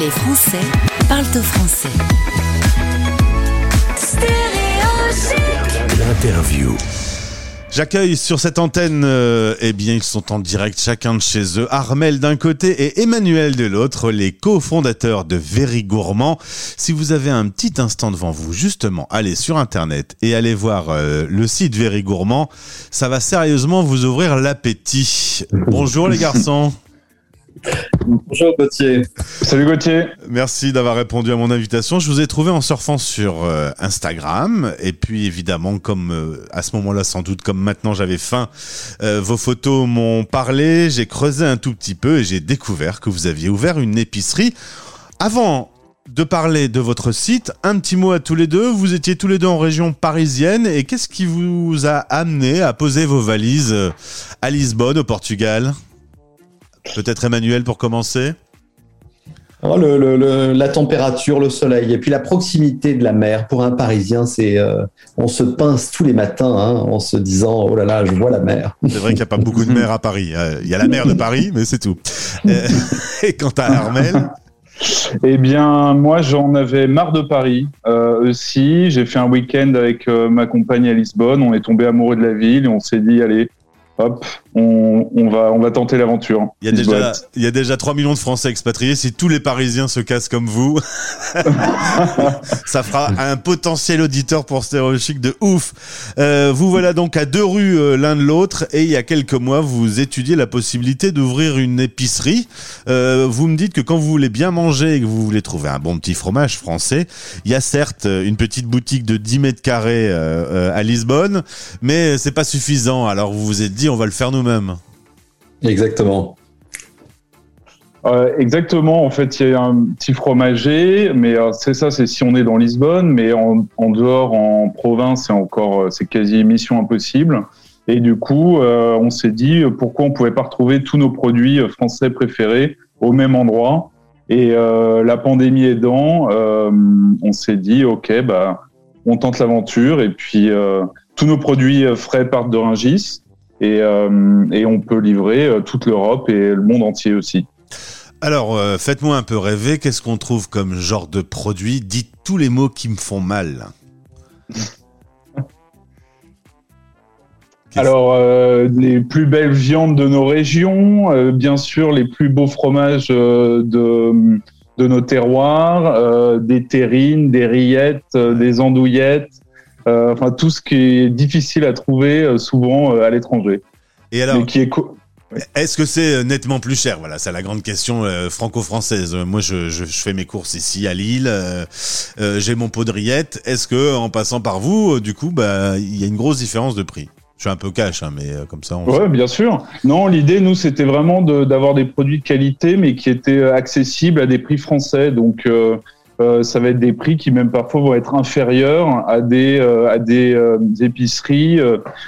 Les Français parlent au français. L'interview. J'accueille sur cette antenne, euh, eh bien, ils sont en direct chacun de chez eux. Armel d'un côté et Emmanuel de l'autre, les cofondateurs de Very Gourmand. Si vous avez un petit instant devant vous, justement, allez sur Internet et allez voir euh, le site Very Gourmand. Ça va sérieusement vous ouvrir l'appétit. Bonjour les garçons. Bonjour Gauthier. Salut Gauthier. Merci d'avoir répondu à mon invitation. Je vous ai trouvé en surfant sur euh, Instagram et puis évidemment comme euh, à ce moment-là sans doute comme maintenant j'avais faim, euh, vos photos m'ont parlé, j'ai creusé un tout petit peu et j'ai découvert que vous aviez ouvert une épicerie. Avant de parler de votre site, un petit mot à tous les deux. Vous étiez tous les deux en région parisienne et qu'est-ce qui vous a amené à poser vos valises à Lisbonne au Portugal? Peut-être Emmanuel pour commencer oh, le, La température, le soleil et puis la proximité de la mer. Pour un Parisien, c'est euh, on se pince tous les matins hein, en se disant oh là là, je vois la mer. C'est vrai qu'il n'y a pas beaucoup de mer à Paris. Euh, il y a la mer de Paris, mais c'est tout. Euh, et quant à Armel eh bien, moi, j'en avais marre de Paris aussi. J'ai fait un week-end avec ma compagne à Lisbonne. On est tombé amoureux de la ville et on s'est dit, allez, hop, on, va, on va tenter l'aventure. Il, y a déjà, il y a déjà 3 millions de Français expatriés. Si tous les Parisiens se cassent comme vous, ça fera un potentiel auditeur pour Stéréo de ouf. Euh, vous voilà donc à deux rues euh, l'un de l'autre et il y a quelques mois, vous étudiez la possibilité d'ouvrir une épicerie. Euh, vous me dites que quand vous voulez bien manger et que vous voulez trouver un bon petit fromage français, il y a certes une petite boutique de 10 mètres carrés à Lisbonne, mais c'est pas suffisant. Alors vous vous êtes dit, on va le faire nous-mêmes. Exactement. Euh, exactement. En fait, il y a un petit fromager, mais euh, c'est ça, c'est si on est dans Lisbonne, mais en, dehors, en province, c'est encore, euh, c'est quasi mission impossible. Et du coup, on s'est dit pourquoi on pouvait pas retrouver tous nos produits français préférés au même endroit. Et la pandémie aidant, on s'est dit ok, bah, on tente l'aventure. Et puis tous nos produits frais partent de Ringis. Euh, et, on peut livrer euh, toute l'Europe et le monde entier aussi. Alors, euh, faites-moi un peu rêver, qu'est-ce qu'on trouve comme genre de produit? Dites tous les mots qui me font mal. Alors, les plus belles viandes de nos régions, bien sûr, les plus beaux fromages de, de nos terroirs, des terrines, des rillettes, des andouillettes, euh, enfin tout ce qui est difficile à trouver euh, souvent euh, à l'étranger. Et alors, qui est est-ce que c'est nettement plus cher? Voilà, c'est la grande question franco-française. Moi, je, je, fais mes courses ici à Lille. J'ai mon pot de rillettes. Est-ce que, en passant par vous, du coup, bah, il y a une grosse différence de prix? Je suis un peu cash, hein, mais comme ça. On ouais, bien sûr. Non, l'idée, nous, c'était vraiment d'avoir des produits de qualité, mais qui étaient accessibles à des prix français. Donc euh, ça va être des prix qui même parfois vont être inférieurs à des euh, à des, euh, épiceries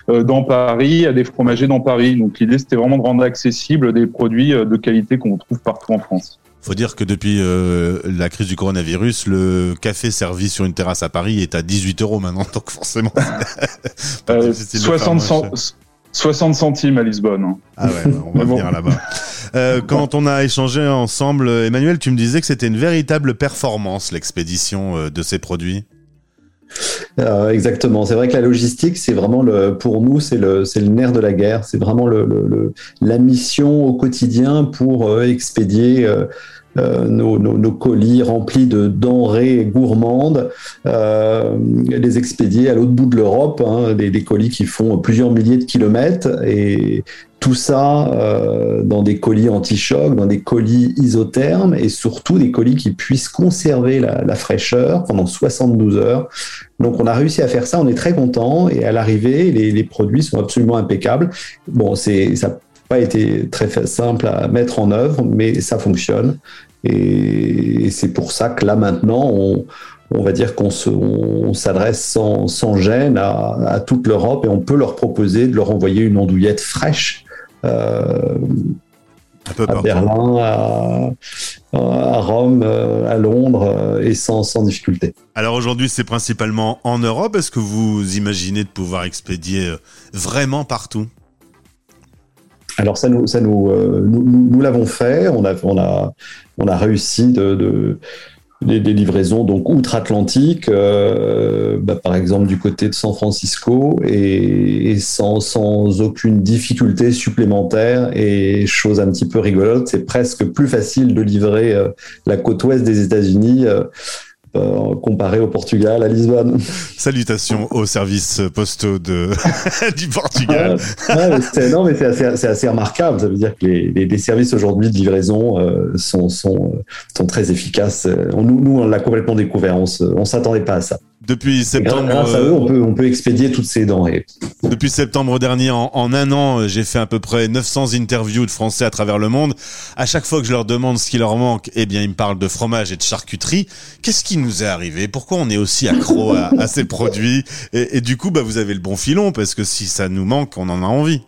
dans Paris, à des fromagers dans Paris. Donc l'idée c'était vraiment de rendre accessible des produits de qualité qu'on trouve partout en France. Faut dire que depuis la crise du coronavirus, le café servi sur une terrasse à Paris est à 18 euros maintenant, donc forcément. 60, 60 centimes à Lisbonne. Ah ouais, on va venir là-bas. Euh, quand on a échangé ensemble, Emmanuel, tu me disais que c'était une véritable performance, l'expédition euh, de ces produits. Euh, exactement. C'est vrai que la logistique, c'est vraiment le, pour nous, c'est le, c'est le nerf de la guerre. C'est vraiment le, le, la mission au quotidien pour expédier euh, nos, colis remplis de denrées gourmandes, euh, les expédier à l'autre bout de l'Europe, hein, des, colis qui font plusieurs milliers de kilomètres, et tout ça euh, dans des colis anti-choc, dans des colis isothermes, et surtout des colis qui puissent conserver la, fraîcheur pendant 72 heures. Donc on a réussi à faire ça, on est très content, et à l'arrivée, les, les produits sont absolument impeccables. Bon, c'est ça pas été très simple à mettre en œuvre, mais ça fonctionne. Et, c'est pour ça que là maintenant, on, on va dire qu'on s'adresse sans, sans, gêne à, à toute l'Europe et on peut leur proposer de leur envoyer une andouillette fraîche. Euh, à Berlin, à, à, Rome, euh, à Londres, euh, et sans, sans difficulté. Alors aujourd'hui, c'est principalement en Europe. Est-ce que vous imaginez de pouvoir expédier vraiment partout? Alors ça nous, ça nous, nous, nous l'avons fait. On a, on a, on a réussi de, de des, livraisons donc outre-Atlantique, euh, bah, par exemple du côté de San Francisco, et, sans, sans, aucune difficulté supplémentaire. Et chose un petit peu rigolote, c'est presque plus facile de livrer euh, la côte ouest des États-Unis. Euh, euh, comparé au Portugal, à Lisbonne. Salutations aux services postaux de du Portugal. non, mais c'est assez, remarquable. Ça veut dire que les, les, services aujourd'hui de livraison euh, sont, sont, sont, très efficaces. Nous, nous on l'a complètement découvert. On ne s'attendait pas à ça. Depuis septembre. Grâce à eux, on peut, on peut expédier toutes ces denrées. Depuis septembre dernier, en, en un an, j'ai fait à peu près 900 interviews de Français à travers le monde. À chaque fois que je leur demande ce qui leur manque, eh bien, ils me parlent de fromage et de charcuterie. Qu'est-ce qui nous est arrivé? Pourquoi on est aussi accro à, à ces produits? Et, et, du coup, bah, vous avez le bon filon parce que si ça nous manque, on en a envie.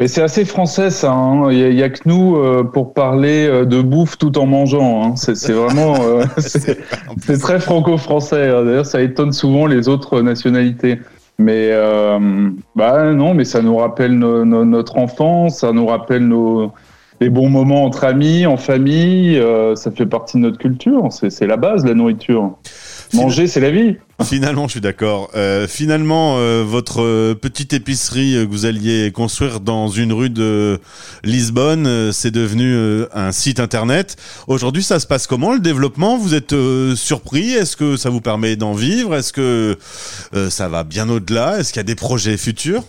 Mais c'est assez français ça. Hein. Il n'y a, que nous euh, pour parler euh, de bouffe tout en mangeant. Hein. C'est vraiment euh, c'est très franco-français. Hein. D'ailleurs, ça étonne souvent les autres nationalités. Mais bah non, mais ça nous rappelle notre enfance, ça nous rappelle nos les bons moments entre amis, en famille. ça fait partie de notre culture. C'est la base, la nourriture. Manger, c'est la vie. Finalement, je suis d'accord. Euh, finalement, euh, votre euh, petite épicerie que vous alliez construire dans une rue de Lisbonne, c'est devenu un site internet. Aujourd'hui, ça se passe comment le développement? Vous êtes surpris? Est-ce que ça vous permet d'en vivre? Est-ce que ça va bien au-delà? Est-ce qu'il y a des projets futurs?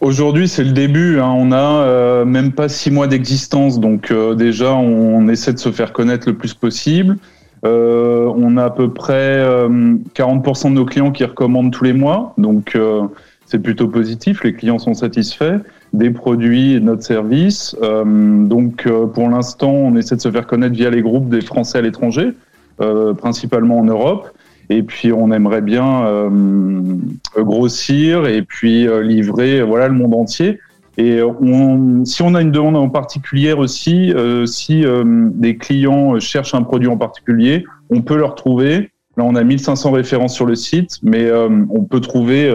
Aujourd'hui, c'est le début. Hein. On a même pas six mois d'existence, donc déjà, on essaie de se faire connaître le plus possible. Euh, on a à peu près 40% euh, de nos clients qui recommandent tous les mois, donc euh, c'est plutôt positif. Les clients sont satisfaits des produits et de notre service. donc pour l'instant, on essaie de se faire connaître via les groupes des Français à l'étranger, principalement en Europe. Et puis on aimerait bien grossir et puis livrer voilà le monde entier. Et on, si on a une demande en particulier aussi, euh, si euh, des clients cherchent un produit en particulier, on peut le retrouver. Là, on a 1500 références sur le site, mais euh, on peut trouver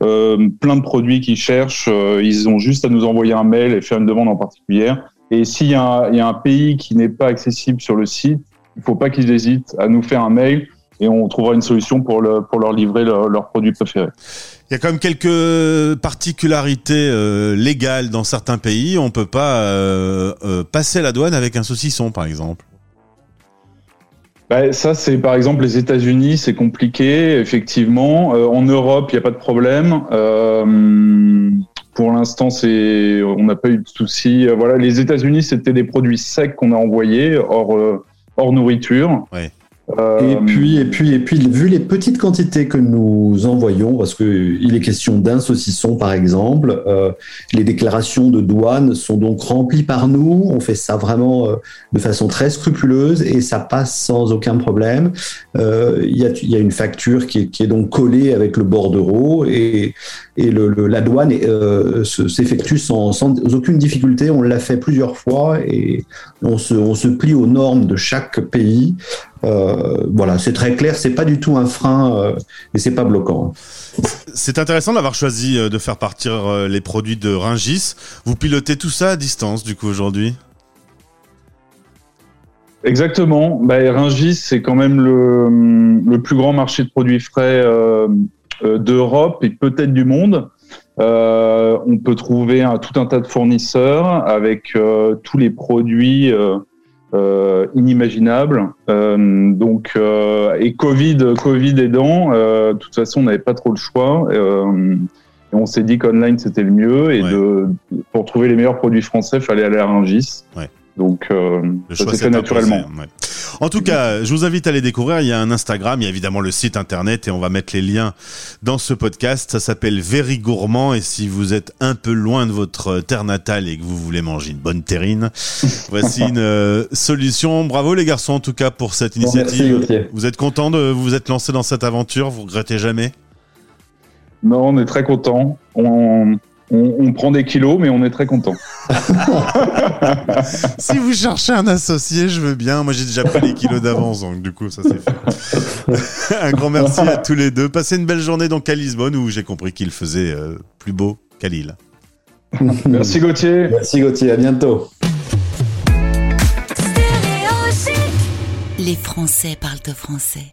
plein de produits qu'ils cherchent. ils ont juste à nous envoyer un mail et faire une demande en particulier. Et s'il y, y, a un pays qui n'est pas accessible sur le site, il ne faut pas qu'ils hésitent à nous faire un mail et on trouvera une solution pour, le, pour leur livrer leur produits préférés. Il y a quand même quelques particularités euh, légales dans certains pays. On peut pas euh, euh, passer la douane avec un saucisson, par exemple. Bah, ça, c'est par exemple les États-Unis, c'est compliqué, effectivement. en Europe, il n'y a pas de problème. pour l'instant, c'est, on n'a pas eu de soucis. Voilà, les États-Unis, c'était des produits secs qu'on a envoyés hors hors nourriture. Ouais. Euh, et puis, et puis, et puis, vu les petites quantités que nous envoyons, parce que il est question d'un saucisson par exemple, euh, les déclarations de douane sont donc remplies par nous. On fait ça vraiment euh, de façon très scrupuleuse et ça passe sans aucun problème. Euh, il y, a, y, a, une facture qui est, qui est, donc collée avec le bordereau et, et le, le, la douane s'effectue sans, sans, aucune difficulté. On l'a fait plusieurs fois et on se, on se plie aux normes de chaque pays. Euh, voilà, c'est très clair, c'est pas du tout un frein euh, et c'est pas bloquant. C'est intéressant d'avoir choisi euh, de faire partir les produits de Ringis. Vous pilotez tout ça à distance, du coup, aujourd'hui? Exactement. Bah, Ringis, c'est quand même le, le, plus grand marché de produits frais d'Europe et peut-être du monde. on peut trouver un, tout un tas de fournisseurs avec tous les produits euh. Euh, donc, euh, et Covid, Covid aidant, de toute façon, on n'avait pas trop le choix. et on s'est dit qu'online c'était le mieux et de, pour trouver les meilleurs produits français, fallait aller à Rungis. Ouais. Donc, ça s'est fait naturellement. En tout cas, je vous invite à les découvrir. Il y a un Instagram, il y a évidemment le site internet et on va mettre les liens dans ce podcast. Ça s'appelle Very Gourmand et si vous êtes un peu loin de votre terre natale et que vous voulez manger une bonne terrine, voici une euh, solution. Bravo les garçons en tout cas pour cette initiative. vous êtes content de vous être lancé dans cette aventure? Vous regrettez jamais? Non, on est très content. On, on, prend des kilos, mais on est très content. si vous cherchez un associé, je veux bien. Moi, j'ai déjà pris les kilos d'avance, donc du coup, ça c'est fait. un grand merci à tous les deux. Passez une belle journée donc à Lisbonne, où j'ai compris qu'il faisait euh, plus beau Khalil. Merci Gauthier. Merci Gauthier, à bientôt. Les Français parlent au français.